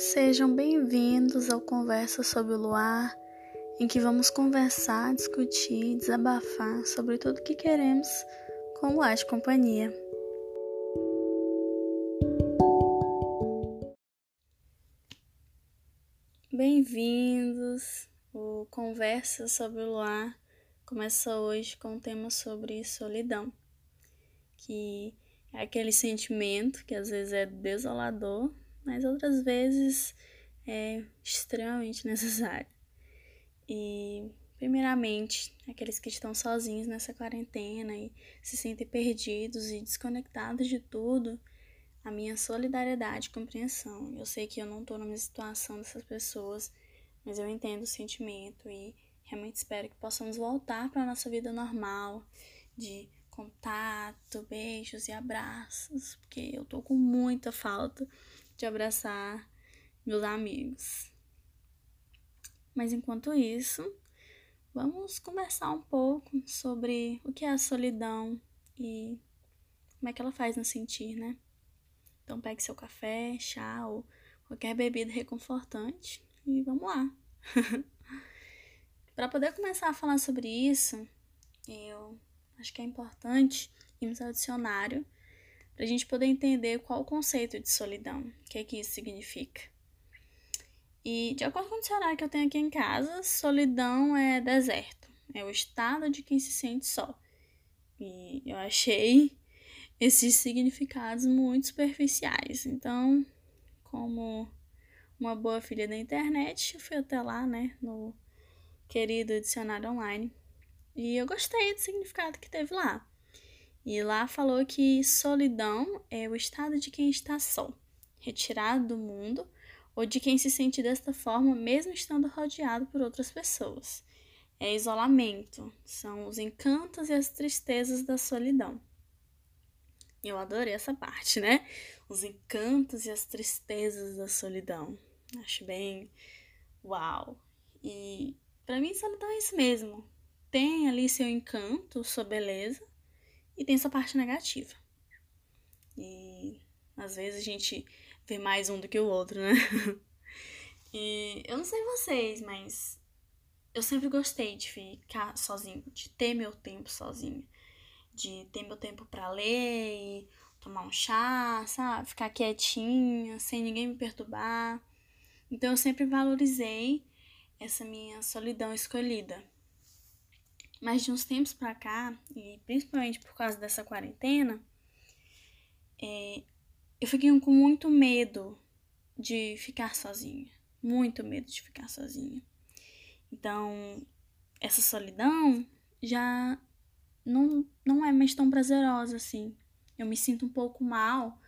Sejam bem-vindos ao Conversa sobre o Luar, em que vamos conversar, discutir, desabafar sobre tudo o que queremos com o Luar de Companhia. Bem-vindos! O Conversa sobre o Luar começa hoje com um tema sobre solidão, que é aquele sentimento que às vezes é desolador mas outras vezes é extremamente necessário. E, primeiramente, aqueles que estão sozinhos nessa quarentena e se sentem perdidos e desconectados de tudo, a minha solidariedade e compreensão. Eu sei que eu não estou na mesma situação dessas pessoas, mas eu entendo o sentimento e realmente espero que possamos voltar para a nossa vida normal, de contato, beijos e abraços, porque eu tô com muita falta de abraçar meus amigos. Mas enquanto isso, vamos conversar um pouco sobre o que é a solidão e como é que ela faz nos sentir, né? Então pegue seu café, chá ou qualquer bebida reconfortante e vamos lá. Para poder começar a falar sobre isso, eu acho que é importante irmos ao dicionário para a gente poder entender qual o conceito de solidão, o que é que isso significa. E de acordo com o dicionário que eu tenho aqui em casa, solidão é deserto, é o estado de quem se sente só. E eu achei esses significados muito superficiais. Então, como uma boa filha da internet, eu fui até lá, né, no querido dicionário online. E eu gostei do significado que teve lá. E lá falou que solidão é o estado de quem está só, retirado do mundo, ou de quem se sente desta forma mesmo estando rodeado por outras pessoas. É isolamento, são os encantos e as tristezas da solidão. Eu adorei essa parte, né? Os encantos e as tristezas da solidão. Acho bem uau. E para mim solidão é isso mesmo. Tem ali seu encanto, sua beleza, e tem essa parte negativa. E às vezes a gente vê mais um do que o outro, né? e eu não sei vocês, mas eu sempre gostei de ficar sozinho, de ter meu tempo sozinho, de ter meu tempo para ler tomar um chá, sabe? Ficar quietinha, sem ninguém me perturbar. Então eu sempre valorizei essa minha solidão escolhida. Mas de uns tempos pra cá, e principalmente por causa dessa quarentena, é, eu fiquei com muito medo de ficar sozinha. Muito medo de ficar sozinha. Então, essa solidão já não, não é mais tão prazerosa assim. Eu me sinto um pouco mal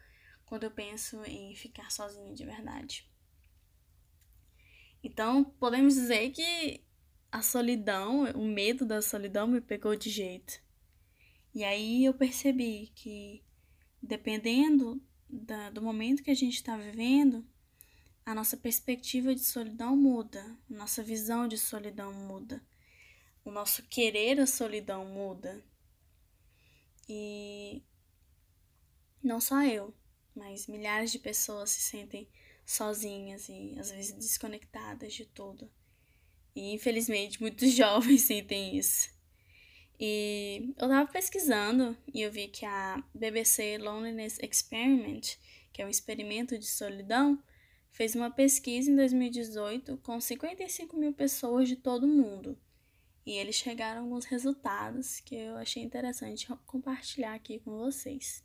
quando eu penso em ficar sozinha de verdade. Então, podemos dizer que a solidão, o medo da solidão me pegou de jeito. E aí eu percebi que, dependendo da, do momento que a gente está vivendo, a nossa perspectiva de solidão muda, a nossa visão de solidão muda, o nosso querer a solidão muda. E não só eu, mas milhares de pessoas se sentem sozinhas e às vezes desconectadas de tudo. E infelizmente muitos jovens sentem isso. E eu tava pesquisando e eu vi que a BBC Loneliness Experiment, que é um experimento de solidão, fez uma pesquisa em 2018 com 55 mil pessoas de todo o mundo. E eles chegaram a alguns resultados que eu achei interessante compartilhar aqui com vocês.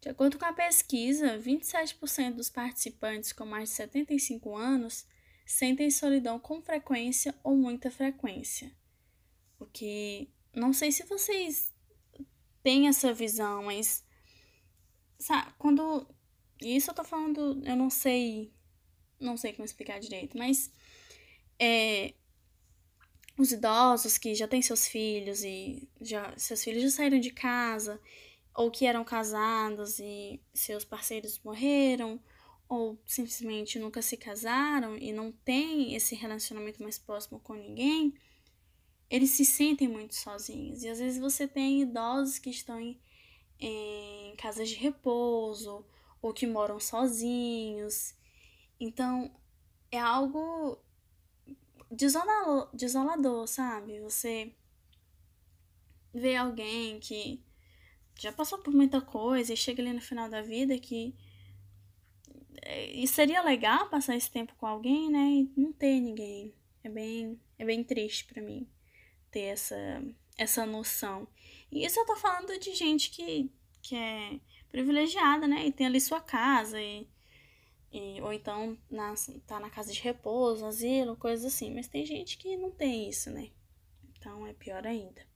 De acordo com a pesquisa, 27% dos participantes com mais de 75 anos sentem solidão com frequência ou muita frequência. O que não sei se vocês têm essa visão, mas sabe, quando isso eu tô falando, eu não sei, não sei como explicar direito, mas é, os idosos que já têm seus filhos e já seus filhos já saíram de casa ou que eram casados e seus parceiros morreram ou simplesmente nunca se casaram e não têm esse relacionamento mais próximo com ninguém, eles se sentem muito sozinhos. E às vezes você tem idosos que estão em, em casas de repouso ou que moram sozinhos. Então, é algo desolador, desolador, sabe? Você vê alguém que já passou por muita coisa e chega ali no final da vida que e seria legal passar esse tempo com alguém, né? E não ter ninguém. É bem, é bem triste para mim ter essa, essa noção. E isso eu tô falando de gente que, que é privilegiada, né? E tem ali sua casa, e, e, ou então na, tá na casa de repouso, asilo, coisas assim. Mas tem gente que não tem isso, né? Então é pior ainda.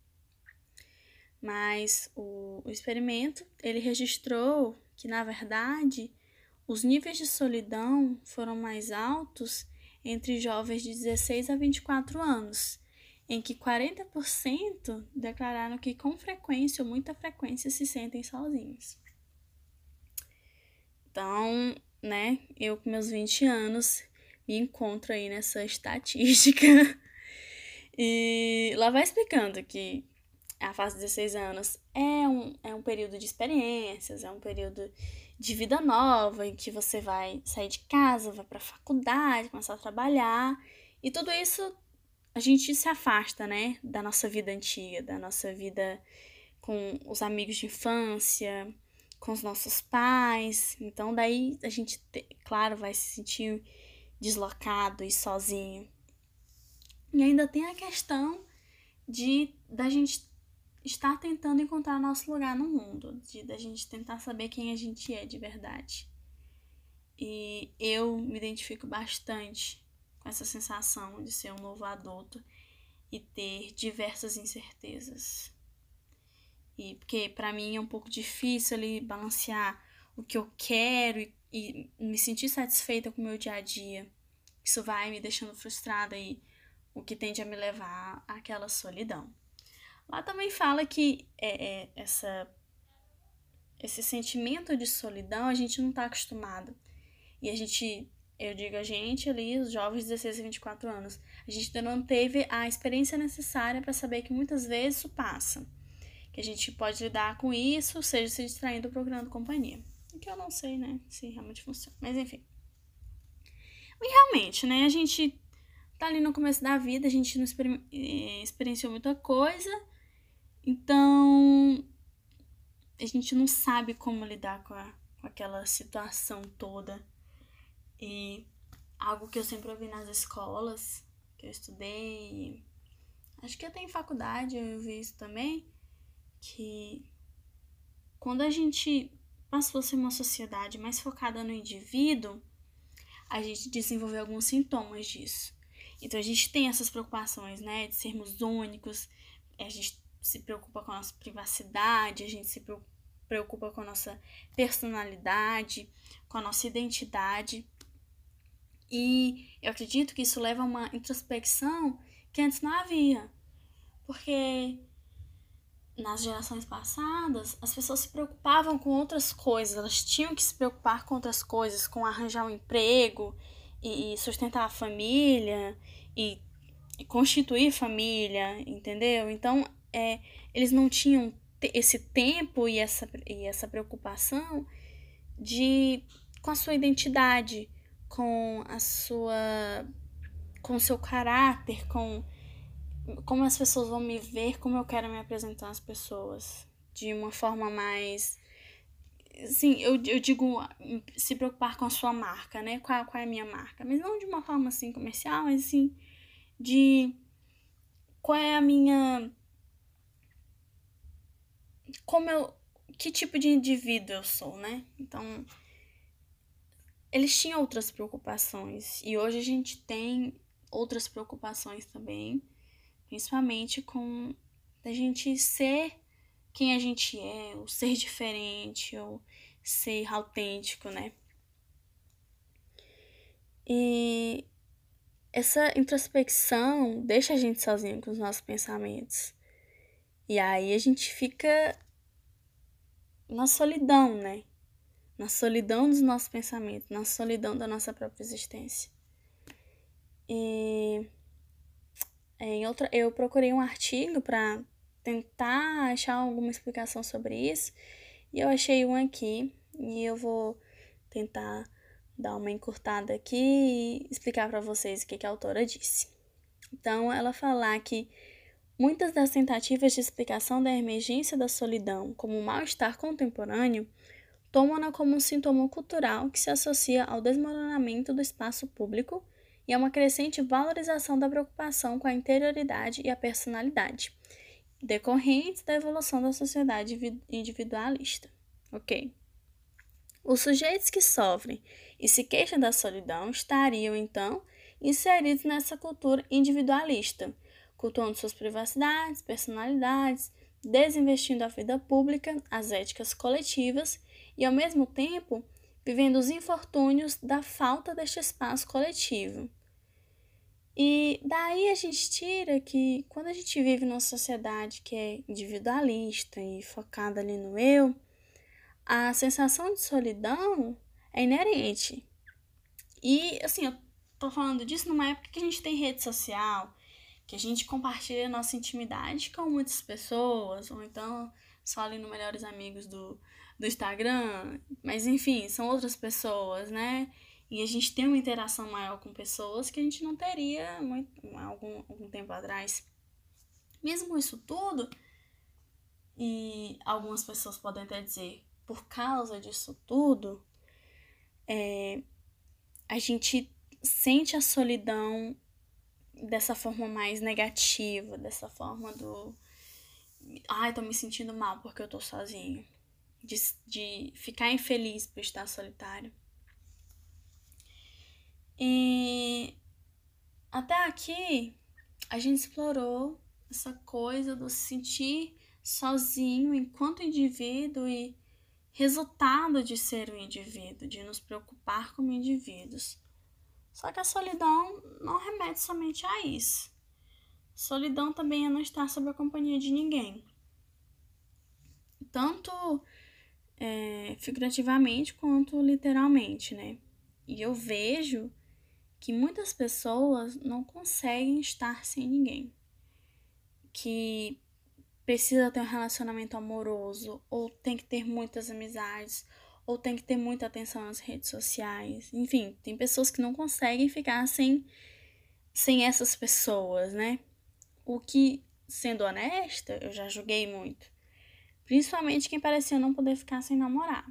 Mas o, o experimento, ele registrou que, na verdade, os níveis de solidão foram mais altos entre jovens de 16 a 24 anos, em que 40% declararam que com frequência ou muita frequência se sentem sozinhos. Então, né, eu com meus 20 anos me encontro aí nessa estatística. e lá vai explicando que a fase de 16 anos é um, é um período de experiências, é um período de vida nova, em que você vai sair de casa, vai para a faculdade, começar a trabalhar, e tudo isso a gente se afasta, né, da nossa vida antiga, da nossa vida com os amigos de infância, com os nossos pais. Então daí a gente, claro, vai se sentir deslocado e sozinho. E ainda tem a questão de da gente estar tentando encontrar nosso lugar no mundo, de da gente tentar saber quem a gente é de verdade. E eu me identifico bastante com essa sensação de ser um novo adulto e ter diversas incertezas. E porque para mim é um pouco difícil ali balancear o que eu quero e, e me sentir satisfeita com o meu dia a dia. Isso vai me deixando frustrada e o que tende a me levar àquela solidão. Lá também fala que é, é, essa, esse sentimento de solidão a gente não está acostumado. E a gente, eu digo a gente ali, os jovens de 16 a 24 anos, a gente ainda não teve a experiência necessária para saber que muitas vezes isso passa. Que a gente pode lidar com isso, seja se distraindo procurando companhia. O que eu não sei, né, se realmente funciona. Mas enfim. E realmente, né, a gente tá ali no começo da vida, a gente não eh, experienciou muita coisa então, a gente não sabe como lidar com, a, com aquela situação toda. E algo que eu sempre ouvi nas escolas, que eu estudei, acho que até em faculdade eu vi isso também, que quando a gente passou a ser uma sociedade mais focada no indivíduo, a gente desenvolveu alguns sintomas disso. Então a gente tem essas preocupações, né, de sermos únicos, a gente se preocupa com a nossa privacidade, a gente se preocupa com a nossa personalidade, com a nossa identidade. E eu acredito que isso leva a uma introspecção que antes não havia. Porque nas gerações passadas, as pessoas se preocupavam com outras coisas, elas tinham que se preocupar com outras coisas, com arranjar um emprego e, sustentar a família e constituir família, entendeu? Então é, eles não tinham esse tempo e essa, e essa preocupação de com a sua identidade, com a sua com o seu caráter, com como as pessoas vão me ver, como eu quero me apresentar às pessoas de uma forma mais sim, eu, eu digo se preocupar com a sua marca, né? Qual, qual é a minha marca? Mas não de uma forma assim comercial, mas assim de qual é a minha como eu. Que tipo de indivíduo eu sou, né? Então. Eles tinham outras preocupações. E hoje a gente tem outras preocupações também. Principalmente com a gente ser quem a gente é, ou ser diferente, ou ser autêntico, né? E essa introspecção deixa a gente sozinho com os nossos pensamentos. E aí a gente fica na solidão, né? Na solidão dos nossos pensamentos, na solidão da nossa própria existência. E em outra, eu procurei um artigo para tentar achar alguma explicação sobre isso e eu achei um aqui e eu vou tentar dar uma encurtada aqui e explicar para vocês o que, que a autora disse. Então, ela fala que muitas das tentativas de explicação da emergência da solidão como mal-estar contemporâneo tomam-na como um sintoma cultural que se associa ao desmoronamento do espaço público e a uma crescente valorização da preocupação com a interioridade e a personalidade, decorrentes da evolução da sociedade individualista. Ok? Os sujeitos que sofrem e se queixam da solidão estariam, então, inseridos nessa cultura individualista, cultuando suas privacidades, personalidades, desinvestindo a vida pública, as éticas coletivas e, ao mesmo tempo, vivendo os infortúnios da falta deste espaço coletivo. E daí a gente tira que quando a gente vive numa sociedade que é individualista e focada ali no eu, a sensação de solidão é inerente. E assim, eu tô falando disso numa época que a gente tem rede social, que a gente compartilha nossa intimidade com muitas pessoas, ou então só ali no Melhores Amigos do, do Instagram, mas enfim, são outras pessoas, né? E a gente tem uma interação maior com pessoas que a gente não teria muito, algum, algum tempo atrás. Mesmo isso tudo, e algumas pessoas podem até dizer, por causa disso tudo, é, a gente sente a solidão dessa forma mais negativa, dessa forma do. Ai, tô me sentindo mal porque eu tô sozinho de, de ficar infeliz por estar solitário. E até aqui a gente explorou essa coisa do se sentir sozinho enquanto indivíduo e resultado de ser um indivíduo, de nos preocupar como indivíduos. Só que a solidão não remete somente a isso. Solidão também é não estar sob a companhia de ninguém. Tanto é, figurativamente quanto literalmente, né? E eu vejo que muitas pessoas não conseguem estar sem ninguém. Que precisa ter um relacionamento amoroso, ou tem que ter muitas amizades, ou tem que ter muita atenção nas redes sociais. Enfim, tem pessoas que não conseguem ficar sem, sem essas pessoas, né? O que, sendo honesta, eu já julguei muito. Principalmente quem parecia não poder ficar sem namorar.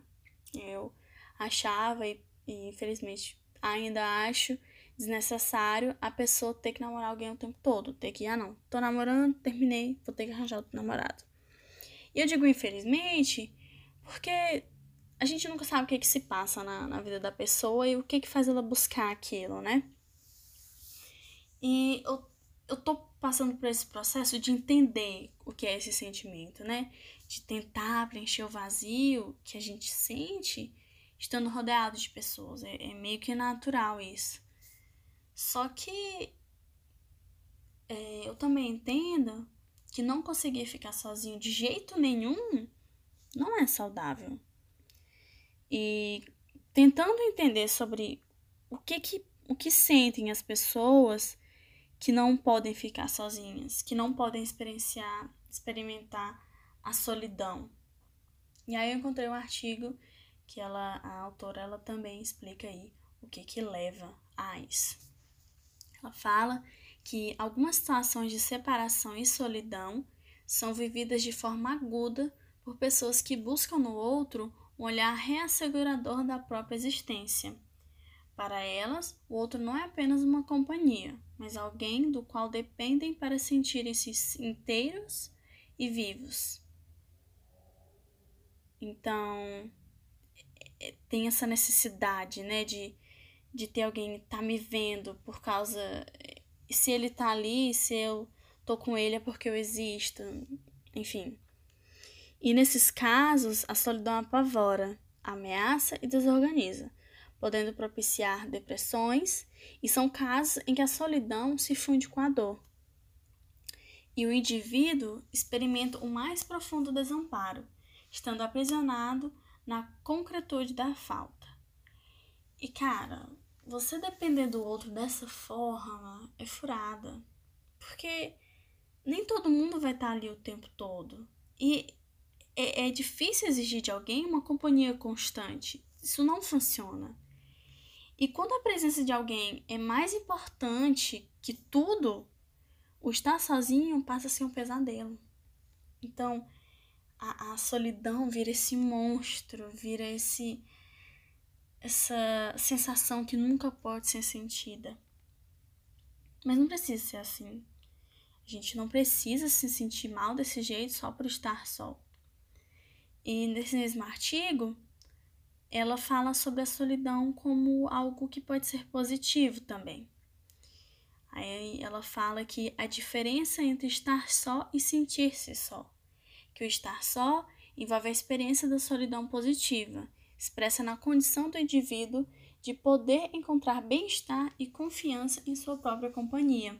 Eu achava e, e infelizmente ainda acho desnecessário a pessoa ter que namorar alguém o tempo todo. Ter que, ah não, tô namorando, terminei, vou ter que arranjar outro namorado. E eu digo infelizmente porque a gente nunca sabe o que, que se passa na, na vida da pessoa e o que, que faz ela buscar aquilo, né? E eu, eu tô passando por esse processo de entender o que é esse sentimento, né? de tentar preencher o vazio que a gente sente estando rodeado de pessoas. É, é meio que natural isso. Só que é, eu também entendo que não conseguir ficar sozinho de jeito nenhum não é saudável. E tentando entender sobre o que que, o que sentem as pessoas que não podem ficar sozinhas, que não podem experienciar, experimentar a solidão. E aí eu encontrei um artigo que ela, a autora, ela também explica aí o que que leva a isso. Ela fala que algumas situações de separação e solidão são vividas de forma aguda por pessoas que buscam no outro um olhar reassegurador da própria existência. Para elas, o outro não é apenas uma companhia, mas alguém do qual dependem para sentirem-se inteiros e vivos. Então, é, tem essa necessidade, né, de, de ter alguém tá me vendo por causa. Se ele tá ali, se eu tô com ele é porque eu existo, enfim. E nesses casos, a solidão apavora, ameaça e desorganiza, podendo propiciar depressões, e são casos em que a solidão se funde com a dor. E o indivíduo experimenta o mais profundo desamparo estando aprisionado na concretude da falta. E cara, você depender do outro dessa forma é furada. Porque nem todo mundo vai estar ali o tempo todo. E é, é difícil exigir de alguém uma companhia constante. Isso não funciona. E quando a presença de alguém é mais importante que tudo, o estar sozinho passa a ser um pesadelo. Então, a, a solidão vira esse monstro, vira esse essa sensação que nunca pode ser sentida. Mas não precisa ser assim. A gente não precisa se sentir mal desse jeito só por estar só. E nesse mesmo artigo, ela fala sobre a solidão como algo que pode ser positivo também. Aí ela fala que a diferença entre estar só e sentir-se só, que o estar só envolve a experiência da solidão positiva, expressa na condição do indivíduo de poder encontrar bem-estar e confiança em sua própria companhia,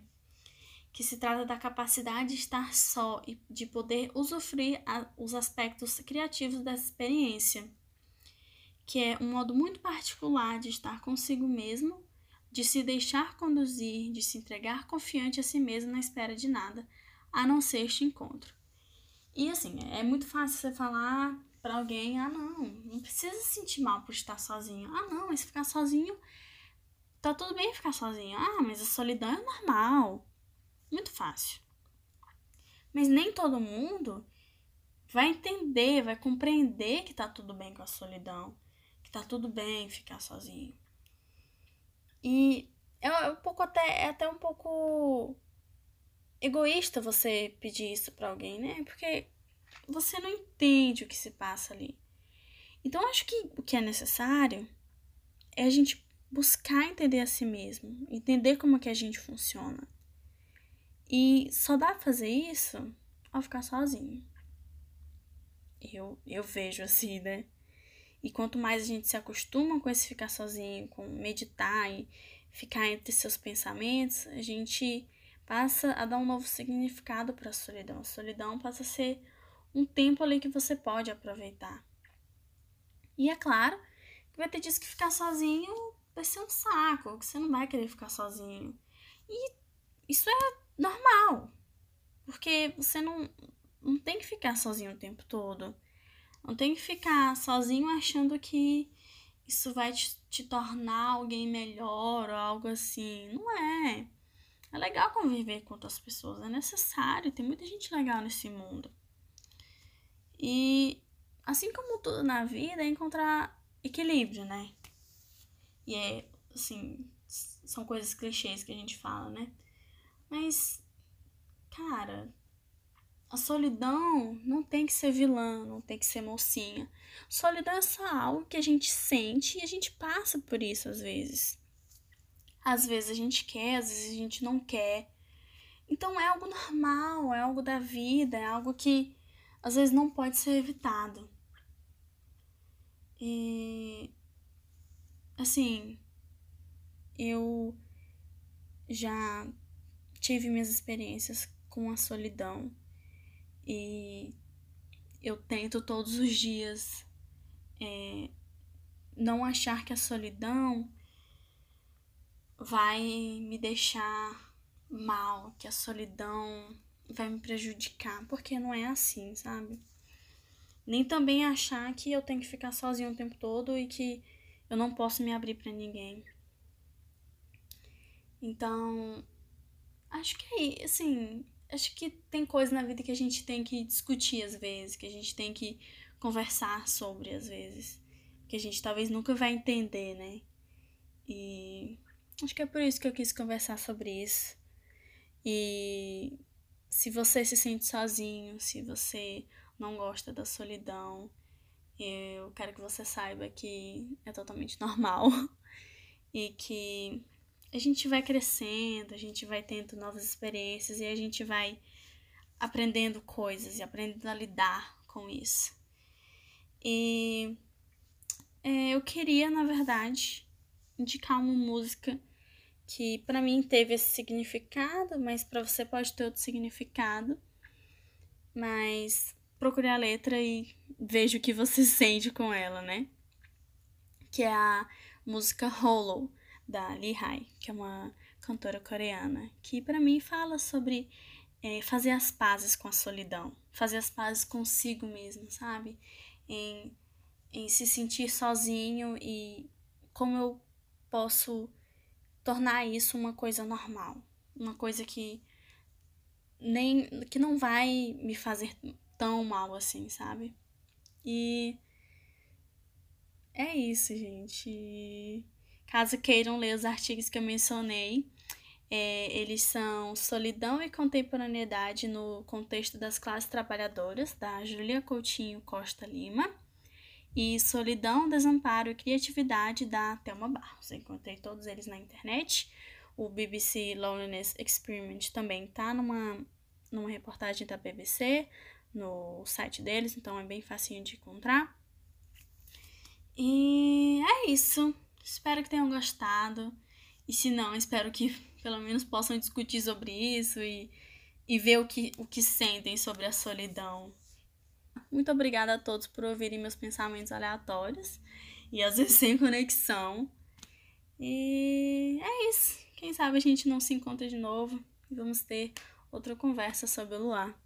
que se trata da capacidade de estar só e de poder usufruir os aspectos criativos dessa experiência que é um modo muito particular de estar consigo mesmo, de se deixar conduzir, de se entregar confiante a si mesmo na espera de nada, a não ser este encontro. E assim, é muito fácil você falar para alguém: ah, não, não precisa se sentir mal por estar sozinho. Ah, não, mas ficar sozinho, tá tudo bem ficar sozinho. Ah, mas a solidão é normal. Muito fácil. Mas nem todo mundo vai entender, vai compreender que tá tudo bem com a solidão que tá tudo bem ficar sozinho. E é um pouco até, é até um pouco egoísta você pedir isso para alguém, né? Porque você não entende o que se passa ali. Então acho que o que é necessário é a gente buscar entender a si mesmo, entender como é que a gente funciona. E só dá pra fazer isso ao ficar sozinho. Eu, eu vejo assim, né? E quanto mais a gente se acostuma com esse ficar sozinho, com meditar e ficar entre seus pensamentos, a gente passa a dar um novo significado para a solidão. A solidão passa a ser um tempo ali que você pode aproveitar. E é claro que vai ter dias que ficar sozinho vai ser um saco, que você não vai querer ficar sozinho. E isso é normal, porque você não, não tem que ficar sozinho o tempo todo. Não tem que ficar sozinho achando que isso vai te, te tornar alguém melhor ou algo assim. Não é. É legal conviver com outras pessoas, é necessário, tem muita gente legal nesse mundo. E assim como tudo na vida, é encontrar equilíbrio, né? E é assim, são coisas clichês que a gente fala, né? Mas, cara, a solidão não tem que ser vilã, não tem que ser mocinha. Solidão é só algo que a gente sente e a gente passa por isso às vezes. Às vezes a gente quer, às vezes a gente não quer. Então é algo normal, é algo da vida, é algo que às vezes não pode ser evitado. E assim, eu já tive minhas experiências com a solidão e eu tento todos os dias é, não achar que a solidão vai me deixar mal, que a solidão vai me prejudicar, porque não é assim, sabe? Nem também achar que eu tenho que ficar sozinho o tempo todo e que eu não posso me abrir para ninguém. Então, acho que assim, acho que tem coisa na vida que a gente tem que discutir às vezes, que a gente tem que conversar sobre às vezes, que a gente talvez nunca vai entender, né? E acho que é por isso que eu quis conversar sobre isso. E se você se sente sozinho, se você não gosta da solidão, eu quero que você saiba que é totalmente normal e que a gente vai crescendo, a gente vai tendo novas experiências e a gente vai aprendendo coisas e aprendendo a lidar com isso. E é, eu queria, na verdade, indicar uma música que para mim teve esse significado, mas para você pode ter outro significado. Mas procure a letra e veja o que você sente com ela, né? Que é a música Hollow da Lee Hai, que é uma cantora coreana, que para mim fala sobre é, fazer as pazes com a solidão, fazer as pazes consigo mesmo, sabe? Em, em se sentir sozinho e como eu posso tornar isso uma coisa normal, uma coisa que nem que não vai me fazer tão mal assim, sabe? E é isso, gente. Caso queiram ler os artigos que eu mencionei, é, eles são Solidão e Contemporaneidade no Contexto das Classes Trabalhadoras, da Julia Coutinho Costa Lima, e Solidão, Desamparo e Criatividade, da Thelma Barros. encontrei todos eles na internet. O BBC Loneliness Experiment também tá numa, numa reportagem da BBC, no site deles, então é bem facinho de encontrar. E é isso. Espero que tenham gostado. E se não, espero que pelo menos possam discutir sobre isso e, e ver o que, o que sentem sobre a solidão. Muito obrigada a todos por ouvirem meus pensamentos aleatórios e às vezes sem conexão. E é isso. Quem sabe a gente não se encontra de novo e vamos ter outra conversa sobre o luar.